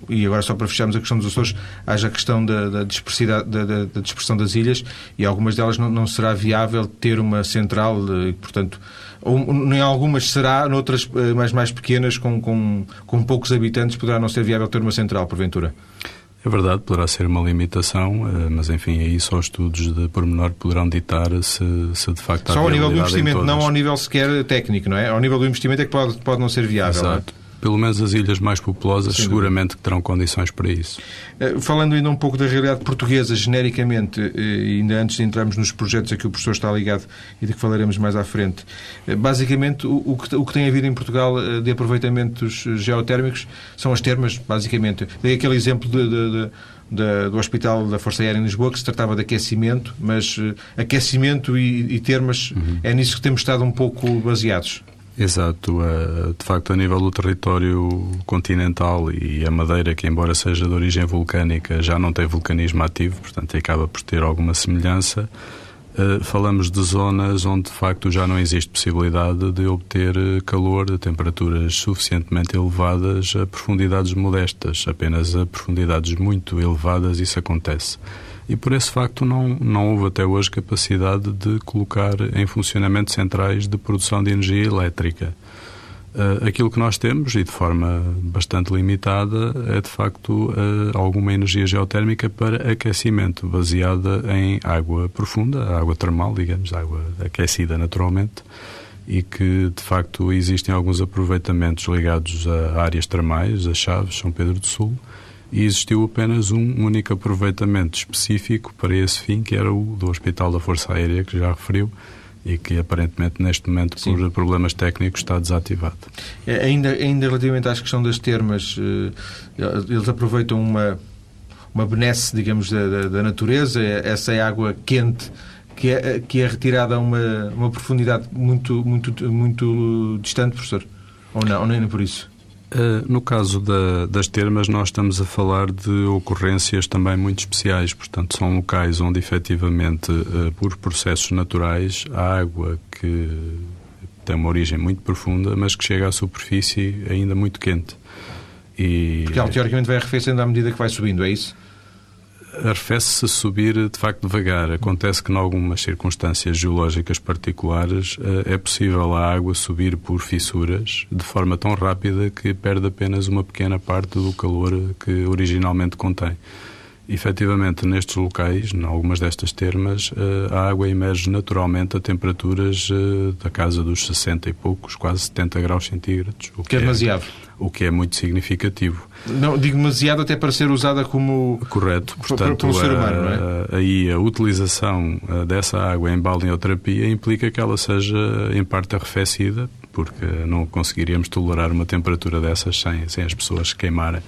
e agora só para fecharmos a questão dos Açores, haja a questão da, da, da, da dispersão das ilhas e algumas delas não, não será viável ter uma central, e, portanto, ou, em algumas será, noutras eh, mais, mais pequenas, com, com, com poucos habitantes, poderá não ser viável ter uma central, porventura.
É verdade, poderá ser uma limitação, eh, mas enfim, aí só estudos de pormenor poderão ditar se, se de facto há
Só ao nível do investimento, não ao nível sequer técnico, não é? Ao nível do investimento é que pode, pode não ser viável.
Exato pelo menos as ilhas mais populosas, Sim. seguramente que terão condições para isso.
Eh, falando ainda um pouco da realidade portuguesa, genericamente, eh, ainda antes de entrarmos nos projetos a que o professor está ligado e de que falaremos mais à frente, eh, basicamente o que, o que tem havido em Portugal de aproveitamentos geotérmicos são as termas, basicamente. Dei aquele exemplo de, de, de do Hospital da Força Aérea em Lisboa, que se tratava de aquecimento, mas aquecimento e, e termas, uhum. é nisso que temos estado um pouco baseados.
Exato. De facto, a nível do território continental e a Madeira, que embora seja de origem vulcânica, já não tem vulcanismo ativo, portanto acaba por ter alguma semelhança. Eh, falamos de zonas onde de facto já não existe possibilidade de obter calor a temperaturas suficientemente elevadas a profundidades modestas. Apenas a profundidades muito elevadas isso acontece e por esse facto não, não houve até hoje capacidade de colocar em funcionamento centrais de produção de energia elétrica. Uh, aquilo que nós temos, e de forma bastante limitada, é de facto uh, alguma energia geotérmica para aquecimento, baseada em água profunda, água termal, digamos, água aquecida naturalmente, e que de facto existem alguns aproveitamentos ligados a áreas termais, a Chaves, São Pedro do Sul, e existiu apenas um único aproveitamento específico para esse fim, que era o do Hospital da Força Aérea, que já referiu, e que aparentemente neste momento Sim. por problemas técnicos está desativado.
É, ainda, ainda relativamente à questão das termas, eh, eles aproveitam uma, uma benesse, digamos, da, da, natureza, essa é água quente que é, que é retirada a uma, uma profundidade muito, muito, muito distante, professor? Ou não, ou nem por isso?
Eh, no caso da, das termas, nós estamos a falar de ocorrências também muito especiais, portanto, são locais onde efetivamente, eh, por processos naturais, a água que tem uma origem muito profunda, mas que chega à superfície ainda muito quente.
E... Porque ela teoricamente vai arrefecendo à medida que vai subindo, é isso?
Arrefece-se a subir de facto devagar. Acontece que, em algumas circunstâncias geológicas particulares, eh, é possível a água subir por fissuras de forma tão rápida que perde apenas uma pequena parte do calor que originalmente contém. Efetivamente, nestes locais, em algumas destas termas, eh, a água emerge naturalmente a temperaturas eh, da casa dos 60 e poucos, quase 70 graus centígrados.
O que, que é demasiado.
o que é muito significativo.
Não, digo demasiado até para ser usada como...
Correto. Portanto, um ser humano, a, é? aí a utilização dessa água em balneoterapia implica que ela seja, em parte, arrefecida, porque não conseguiríamos tolerar uma temperatura dessas sem, sem as pessoas queimarem.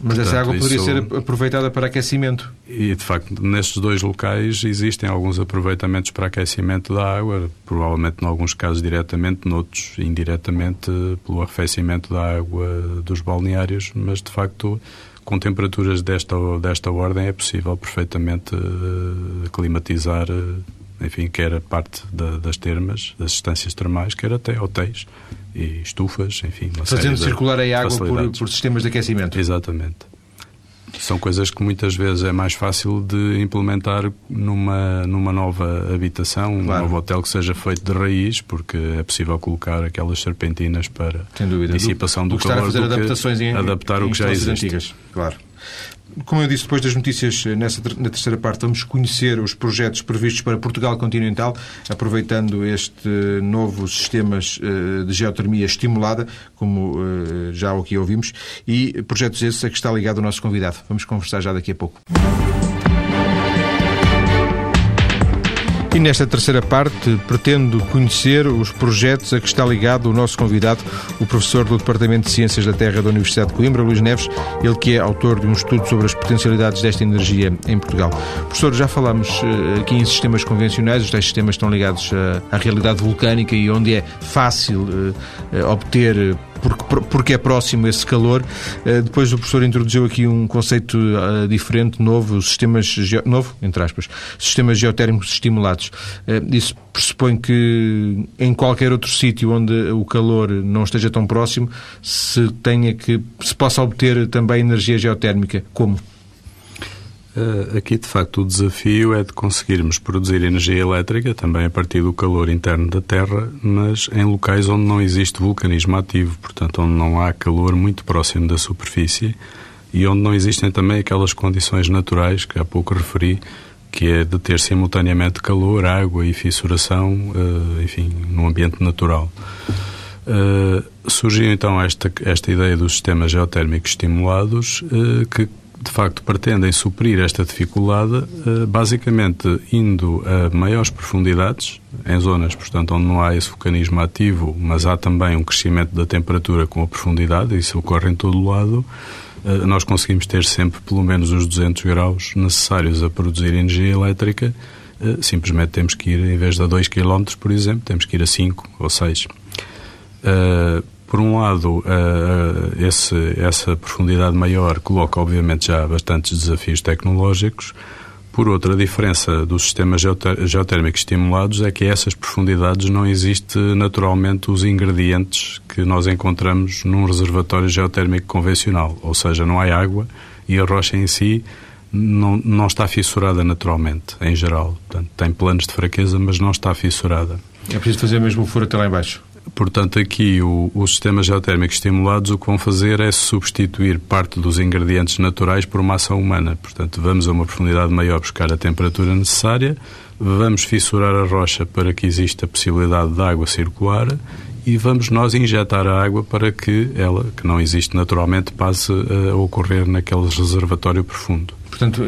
Mas Portanto, essa água poderia isso... ser aproveitada para aquecimento?
E, de facto, nestes dois locais existem alguns aproveitamentos para aquecimento da água, provavelmente, em alguns casos, diretamente, noutros, indiretamente, pelo arrefecimento da água dos balneários, mas, de facto, com temperaturas desta, desta ordem é possível perfeitamente uh, climatizar uh, enfim, quer a parte da, das termas, das estâncias termais, quer até hotéis e estufas, enfim.
Fazendo circular a água por, por sistemas de aquecimento.
Exatamente. São coisas que muitas vezes é mais fácil de implementar numa, numa nova habitação, claro. um novo hotel que seja feito de raiz, porque é possível colocar aquelas serpentinas para dissipação do, do, do calor.
Estar a fazer adaptações em,
adaptar
em,
o que já existe.
Antigas. Claro. Como eu disse, depois das notícias, eh, nessa, na terceira parte, vamos conhecer os projetos previstos para Portugal continental, aproveitando este novo sistemas eh, de geotermia estimulada, como eh, já aqui ouvimos, e projetos esses a que está ligado o nosso convidado. Vamos conversar já daqui a pouco. E nesta terceira parte pretendo conhecer os projetos a que está ligado o nosso convidado, o professor do Departamento de Ciências da Terra da Universidade de Coimbra, Luís Neves, ele que é autor de um estudo sobre as potencialidades desta energia em Portugal. Professor, já falamos eh, aqui em sistemas convencionais, os tais sistemas estão ligados à realidade vulcânica e onde é fácil eh, obter porque, porque é próximo esse calor. Eh, depois o professor introduziu aqui um conceito eh, diferente, novo, sistemas novo, entre aspas, sistemas geotérmicos estimulados. Eh, isso pressupõe que em qualquer outro sítio onde o calor não esteja tão próximo, se tenha que se possa obter também energia geotérmica. Como?
Eh, aqui, de facto, o desafio é de conseguirmos produzir energia elétrica também a partir do calor interno da Terra, mas em locais onde não existe vulcanismo ativo, portanto, onde não há calor muito próximo da superfície e onde não existem também aquelas condições naturais que há pouco referi, que é de ter simultaneamente calor, água e fissuração, eh, enfim, no ambiente natural. Uh, surgiu então esta, esta ideia dos sistemas geotérmicos estimulados uh, que de facto pretendem suprir esta dificuldade, eh, basicamente indo a maiores profundidades, em zonas, portanto, onde não há esse vulcanismo ativo, mas há também um crescimento da temperatura com a profundidade, isso ocorre em todo o lado, eh, nós conseguimos ter sempre pelo menos os 200 graus necessários a produzir energia elétrica, eh, simplesmente temos que ir, em vez de a 2 km, por exemplo, temos que ir a 5 ou 6 por um lado, uh, esse, essa profundidade maior coloca, obviamente, já bastantes desafios tecnológicos. Por outra, a diferença dos sistemas geotérmicos estimulados é que a essas profundidades não existe naturalmente os ingredientes que nós encontramos num reservatório geotérmico convencional, ou seja, não há água e a rocha em si não, não está fissurada naturalmente, em geral. Portanto, tem planos de fraqueza, mas não está fissurada.
É preciso fazer mesmo o furo até lá embaixo.
Portanto, aqui os sistemas geotérmicos estimulados o que vão fazer é substituir parte dos ingredientes naturais por uma ação humana. Portanto, vamos a uma profundidade maior buscar a temperatura necessária, vamos fissurar a rocha para que exista a possibilidade de água circular e vamos nós injetar a água para que ela, que não existe naturalmente, passe a ocorrer naquele reservatório profundo.
Portanto,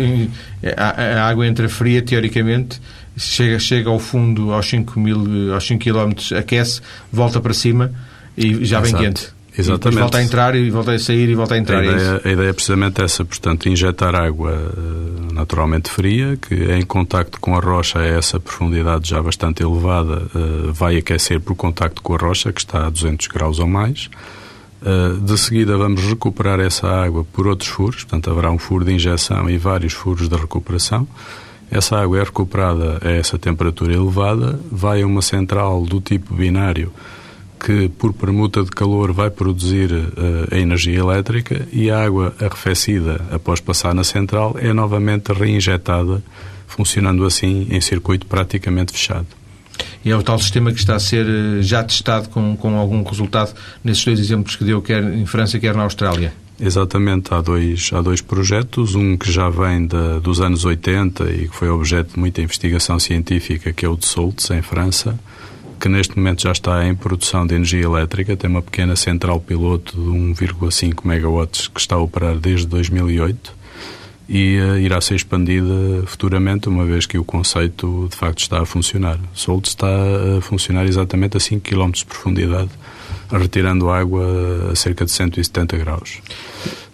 a água entra fria, teoricamente, chega, chega ao fundo aos 5 mil, aos 5 km, aquece, volta para cima e já vem quente.
Exatamente.
E volta a entrar e volta a sair e volta a entrar.
A ideia, a ideia é precisamente essa, portanto, injetar água eh, naturalmente fria, que em contacto com a rocha a essa profundidade já bastante elevada eh, vai aquecer por contacto com a rocha, que está a 200 graus ou mais. Eh, de seguida vamos recuperar essa água por outros furos, portanto haverá um furo de injeção e vários furos de recuperação. Essa água é recuperada a essa temperatura elevada, vai a uma central do tipo binário que, por permuta de calor, vai produzir uh, a energia elétrica e a água arrefecida após passar na central é novamente reinjetada, funcionando assim em circuito praticamente fechado.
E é o tal sistema que está a ser eh, já testado com, com algum resultado nesses dois exemplos que deu, quer em França, quer na Austrália?
Exatamente, há dois, há dois projetos, um que já vem de, dos anos 80 e que foi objeto de muita investigação científica, que é o de Soltz, em França, que neste momento já está em produção de energia elétrica, tem uma pequena central piloto de 1,5 megawatts que está a operar desde 2008 e uh, irá ser expandida futuramente, uma vez que o conceito de facto está a funcionar. Solt está a funcionar exatamente a 5 km de profundidade, retirando água a cerca de 170 graus.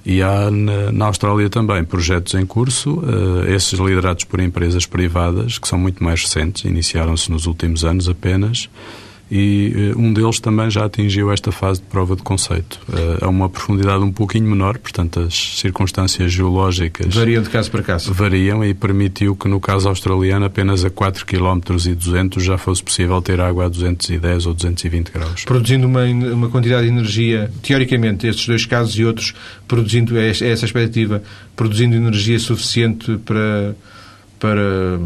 E há na, Austrália também projetos em curso, uh, esses liderados por empresas privadas, que são muito mais recentes, iniciaram-se nos últimos anos apenas, e uh, um deles também já atingiu esta fase de prova de conceito. A uma profundidade um pouquinho menor, portanto as circunstâncias geológicas...
Variam de caso para caso.
Variam e permitiu que no caso australiano apenas a 4 km e 200 já fosse possível ter água a 210 ou 220 graus.
Produzindo uma, uma quantidade de energia, teoricamente, estes dois casos e outros, produzindo é, é essa expectativa, produzindo energia suficiente para... para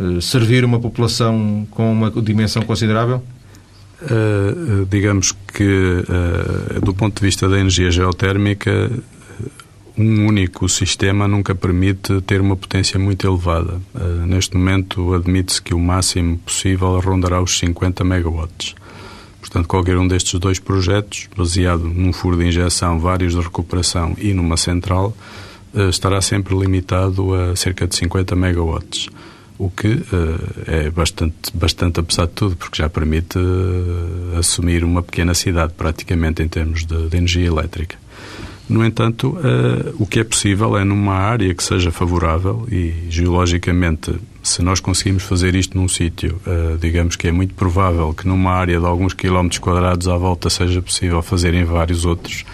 eh, servir uma população com uma dimensão considerável?
Uh, digamos que, uh, do ponto de vista da energia geotérmica, um único sistema nunca permite ter uma potência muito elevada. Uh, neste momento, admite-se que o máximo possível rondará os 50 megawatts. Portanto, qualquer um destes dois projetos, baseado num furo de injeção, vários de recuperação e numa central, estará sempre limitado a cerca de 50 megawatts o que uh, é bastante, bastante apesar de tudo, porque já permite uh, assumir uma pequena cidade, praticamente, em termos de, de energia elétrica. No entanto, uh, o que é possível é numa área que seja favorável e, geologicamente, se nós conseguimos fazer isto num sítio, digamos que é muito provável que numa área de alguns quilómetros quadrados à volta seja possível fazer em vários outros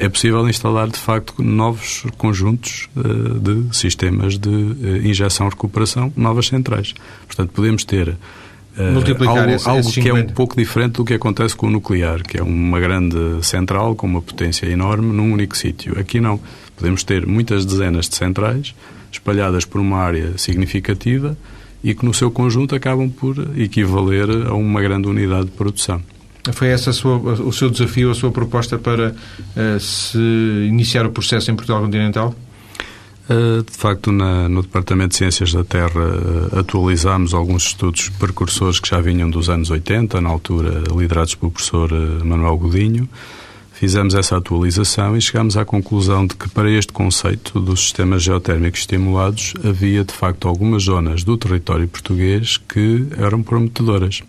é possível instalar, de facto, novos conjuntos uh, de sistemas de uh, injeção-recuperação, novas centrais. Portanto, podemos ter uh, algo, esse, algo que é um pouco diferente do que acontece com o nuclear, que é uma grande central com uma potência enorme num único sítio. Aqui não. Podemos ter muitas dezenas de centrais espalhadas por uma área significativa e que no seu conjunto acabam por equivaler a uma grande unidade de produção.
Foi esse sua, o seu desafio, a sua proposta para uh, se iniciar o processo em Portugal continental?
Uh, de facto, na, no Departamento de Ciências da Terra uh, atualizámos alguns estudos precursores que já vinham dos anos 80, na altura liderados pelo professor Manuel Godinho. Fizemos essa atualização e chegámos à conclusão de que para este conceito dos sistemas geotérmicos estimulados havia de facto algumas zonas do território português que eram prometedoras.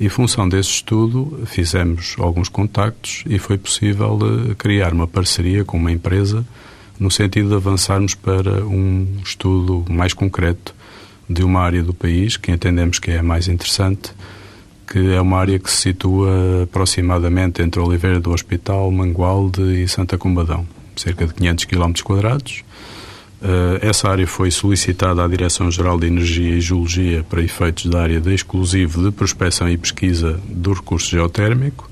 Em função desse estudo, fizemos alguns contactos e foi possível uh, criar uma parceria com uma empresa no sentido de avançarmos para um estudo mais concreto de uma área do país que entendemos que é a mais interessante, que é uma área que se situa aproximadamente entre Oliveira do Hospital, Mangualde e Santa Combadão, cerca de 500 km quadrados, essa área foi solicitada à Direção-Geral de Energia e Geologia para efeitos da área de exclusivo de prospecção e pesquisa do recurso geotérmico.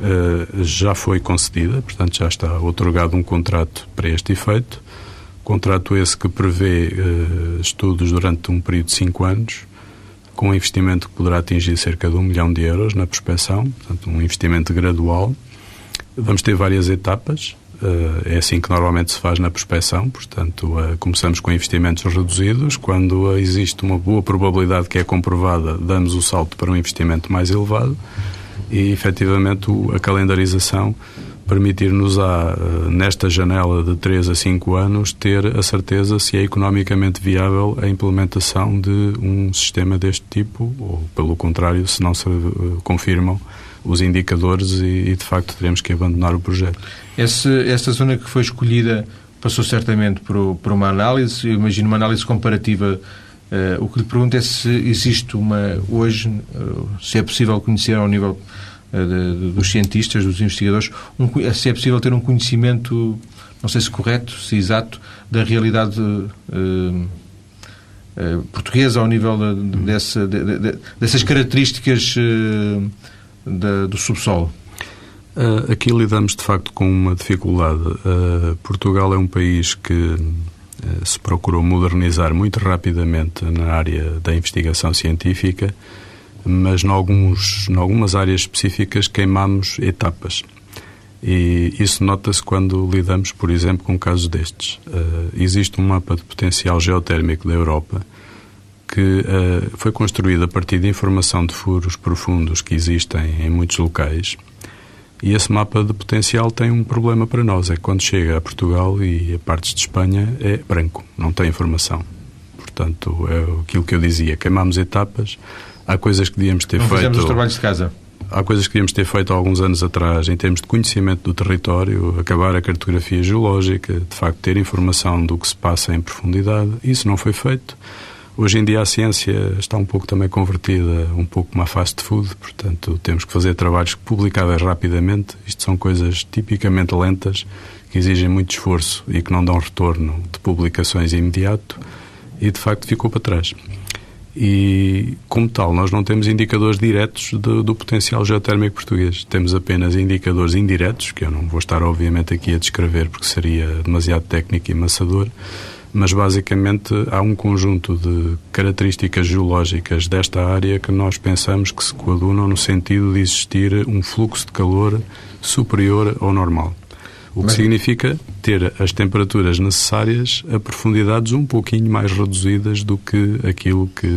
Uh, já foi concedida, portanto já está otorgado um contrato para este efeito. Contrato esse que prevê uh, estudos durante um período de cinco anos, com um investimento que poderá atingir cerca de um milhão de euros na prospecção, portanto um investimento gradual. Vamos ter várias etapas. Eh, é assim que normalmente se faz na prospecção, portanto, eh, começamos com investimentos reduzidos. Quando existe uma boa probabilidade que é comprovada, damos o salto para um investimento mais elevado e, efetivamente, a calendarização permitir-nos, eh, nesta janela de 3 a 5 anos, ter a certeza se é economicamente viável a implementação de um sistema deste tipo ou, pelo contrário, se não se confirmam os indicadores e, e, de facto teremos que abandonar o projeto.
Esse, esta zona que foi escolhida passou certamente por, por uma análise, eu imagino uma análise comparativa. Uh, o que lhe pergunto é se existe uma, hoje, uh, se é possível conhecer ao nível uh, de, de, dos cientistas, dos investigadores, um, se é possível ter um conhecimento, não sei se correto, se exato, da realidade portuguesa ao nível de, dessa, dessas características da, do subsolo?
Uh, aqui lidamos de facto com uma dificuldade. Uh, Portugal é um país que uh, se procurou modernizar muito rapidamente na área da investigação científica, mas em, em algumas áreas específicas queimamos etapas. E isso nota-se quando lidamos, por exemplo, com casos destes. existe um mapa de potencial geotérmico da Europa que foi construído a partir de informação de furos profundos que existem em muitos locais. E esse mapa de potencial tem um problema para nós, é que quando chega a Portugal e a partes de Espanha é branco, não tem informação. Portanto, é aquilo que eu dizia, queimamos etapas, há coisas que devíamos ter
não
feito...
Fizemos os trabalhos de casa
há coisas que devíamos ter feito há alguns anos atrás em termos de conhecimento do território, acabar a cartografia geológica, de facto ter informação do que se passa em profundidade. Isso não foi feito. Hoje em dia a ciência está um pouco também convertida um pouco uma fast food, portanto temos que fazer trabalhos publicáveis rapidamente. Isto são coisas tipicamente lentas que exigem muito esforço e que não dão retorno de publicações imediato e de facto ficou para trás e, como tal, nós não temos indicadores diretos do, do, potencial geotérmico português. Temos apenas indicadores indiretos, que eu não vou estar, obviamente, aqui a descrever porque seria demasiado técnico e maçador, mas basicamente há um conjunto de características geológicas desta área que nós pensamos que se coadunam no sentido de existir um fluxo de calor superior ao normal. O que Mas... significa ter as temperaturas necessárias a profundidades um pouquinho mais reduzidas do que aquilo que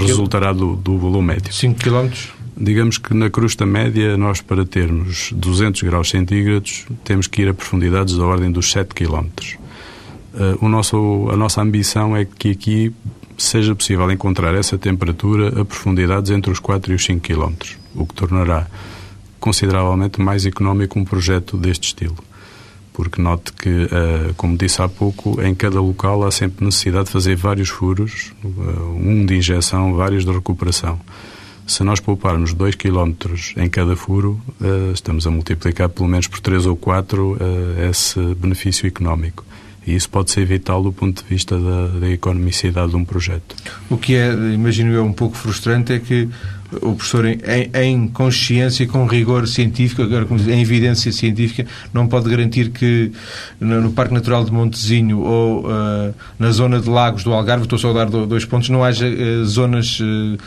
resultará do, do volume médio.
5 km?
Digamos que na crusta média, nós para termos 200 graus centígrados, temos que ir a profundidades da ordem dos 7 km. Uh, o nosso, a nossa ambição é que aqui seja possível encontrar essa temperatura a profundidades entre os 4 e os 5 km, o que tornará consideravelmente mais económico um projeto deste estilo porque note que, uh, como disse há pouco, em cada local há sempre necessidade de fazer vários furos, uh, um de injeção, vários de recuperação. Se nós pouparmos 2 km em cada furo, estamos a multiplicar pelo menos por 3 ou 4 esse benefício económico. E isso pode ser vital do ponto de vista da, da economicidade de um projeto.
O que é, imagino eu, um pouco frustrante é que o professor, em, em consciência e com rigor científico, agora em evidência científica, não pode garantir que no, Parque Natural de Montezinho ou uh, na zona de Lagos do Algarve, estou só a dar dois pontos, não haja uh, zonas uh,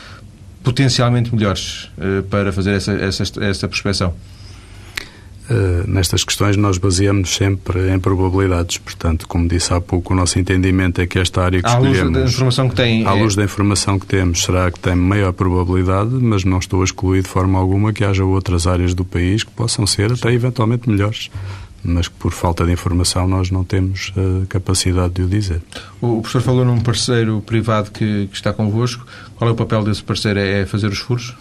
potencialmente melhores para fazer essa, essa, essa prospecção.
Uh, nestas questões nós baseamos sempre em probabilidades. Portanto, como disse há pouco, o nosso entendimento é que esta área que à escolhemos...
luz da informação que tem...
À é... luz da informação que temos, será que tem maior probabilidade, mas não estou a excluir de forma alguma que haja outras áreas do país que possam ser até eventualmente melhores mas que por falta de informação nós não temos uh, capacidade de o dizer.
O professor falou num parceiro privado que, que está convosco. Qual é o papel desse parceiro? É, é fazer os furos?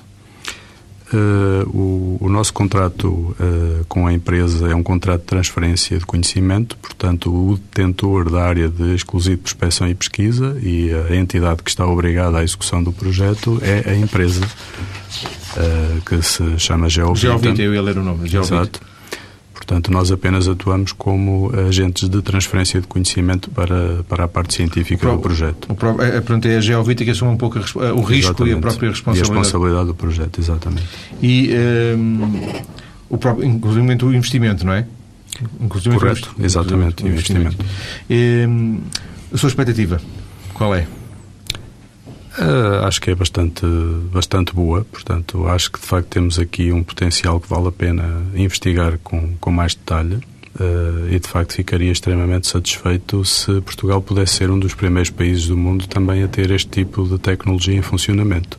Uh, o, o, nosso contrato uh, com a empresa é um contrato de transferência de conhecimento, portanto, o detentor da área de exclusivo prospecção e pesquisa e a entidade que está obrigada à execução do projeto é a empresa uh, que se chama Geovita.
Geovita, eu ia ler o nome. Geovita.
Exato. Portanto, nós apenas atuamos como agentes de transferência de conhecimento para, para a parte científica pro, do projeto.
O, pro, é, pronto, é a Geovita que assume um pouco a, o risco exatamente. e a própria responsabilidade.
E a responsabilidade do projeto, exatamente.
E, um, o próprio, inclusive o investimento, não é?
Inclusive Correto, exatamente, o investimento. investimento.
E, um, a sua expectativa, qual é?
Uh, acho que é bastante, bastante boa, portanto, acho que de facto temos aqui um potencial que vale a pena investigar com, com mais detalhe. Uh, e de facto ficaria extremamente satisfeito se Portugal pudesse ser um dos primeiros países do mundo também a ter este tipo de tecnologia em funcionamento.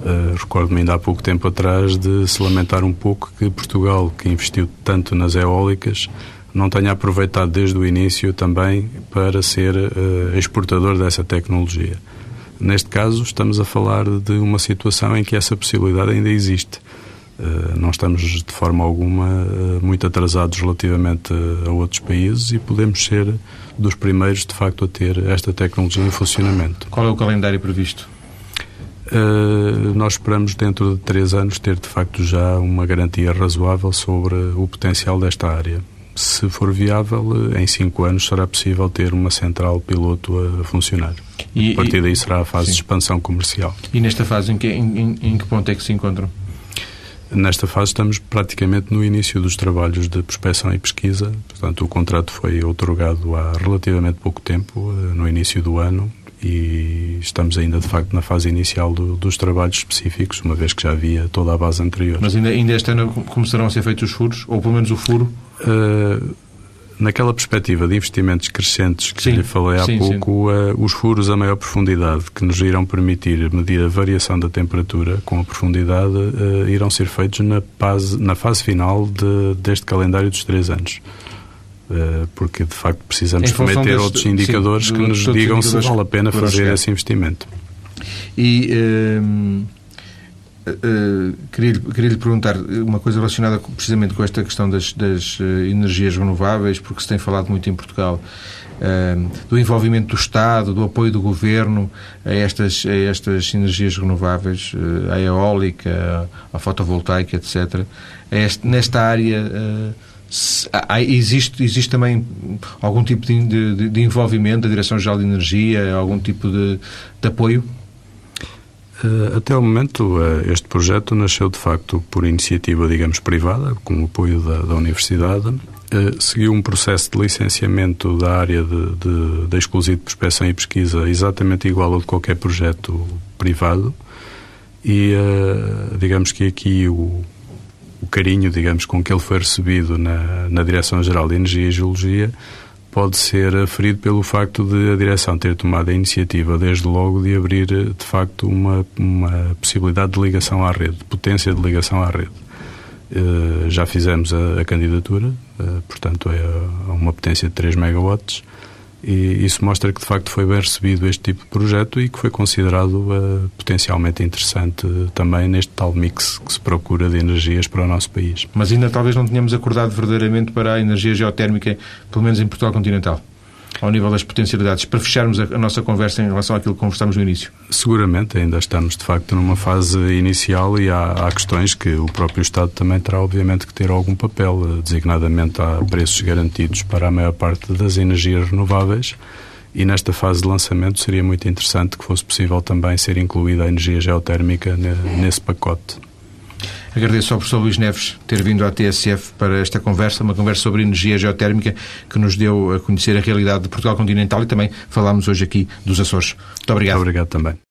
Uh, Recordo-me ainda há pouco tempo atrás de se lamentar um pouco que Portugal, que investiu tanto nas eólicas, não tenha aproveitado desde o início também para ser uh, exportador dessa tecnologia. Neste caso, estamos a falar de uma situação em que essa possibilidade ainda existe. Uh, não estamos de forma alguma uh, muito atrasados relativamente a outros países e podemos ser dos primeiros, de facto, a ter esta tecnologia em funcionamento.
Qual é o calendário previsto?
Uh, nós esperamos, dentro de três anos, ter de facto já uma garantia razoável sobre o potencial desta área se for viável, em cinco anos será possível ter uma central piloto a funcionar. E, a partir daí será a fase sim. de expansão comercial.
E nesta fase, em que, em, em que ponto é que se encontram?
Nesta fase estamos praticamente no início dos trabalhos de prospecção e pesquisa. Portanto, o contrato foi otorgado há relativamente pouco tempo, eh, no início do ano, e estamos ainda de facto na fase inicial do, dos trabalhos específicos, uma vez que já havia toda a base anterior.
Mas ainda, ainda este ano começarão a ser feitos os furos, ou pelo menos o furo? Uh,
Naquela perspectiva de investimentos crescentes que
sim,
lhe falei há
sim,
pouco, uh, os furos a maior profundidade que nos irão permitir medir a variação da temperatura com a profundidade uh, irão ser feitos na fase, na fase final de, deste calendário dos três anos. Uh, porque de facto precisamos meter deste, outros indicadores sim, que nos digam se vale a pena fazer esse investimento.
E ehm, Uh, queria, queria lhe perguntar uma coisa relacionada precisamente com esta questão das, das energias renováveis, porque se tem falado muito em Portugal uh, do envolvimento do Estado, do apoio do Governo a estas, a estas energias renováveis, a eólica, a fotovoltaica, etc. Este, nesta área há, existe, existe também algum tipo de, de, de envolvimento da Direção-Geral de Energia, algum tipo de, de apoio?
Eh, até o momento, eh, este projeto nasceu de facto por iniciativa, digamos, privada, com o apoio da, da Universidade. Eh, seguiu um processo de licenciamento da área de, de, de exclusivo de e pesquisa exatamente igual ao de qualquer projeto privado. E digamos que aqui o carinho, digamos, com que ele foi recebido na, na Direção-Geral de Energia e Geologia pode ser aferido pelo facto de a direção ter tomado a iniciativa, desde logo, de abrir, de facto, uma, uma possibilidade de ligação à rede, de potência de ligação à rede. Uh, já fizemos a, a candidatura, uh, portanto, é a uma potência de 3 megawatts e isso mostra que de facto foi bem recebido este tipo de projeto e que foi considerado uh, potencialmente interessante também neste tal mix que se procura de energias para o nosso país.
Mas ainda talvez não tenhamos acordado verdadeiramente para a energia geotérmica, pelo menos em Portugal continental ao nível das potencialidades, para fecharmos a, nossa conversa em relação àquilo que conversámos no início?
Seguramente, ainda estamos de facto numa fase inicial e há, há questões que o próprio Estado também terá obviamente que ter algum papel, designadamente há preços garantidos para a maior parte das energias renováveis e nesta fase de lançamento seria muito interessante que fosse possível também ser incluída a energia geotérmica nesse pacote.
Agradeço ao professor Luís Neves ter vindo à TSF para esta conversa, uma conversa sobre energia geotérmica que nos deu a conhecer a realidade de Portugal continental e também falámos hoje aqui dos Açores. Muito obrigado.
Muito obrigado também.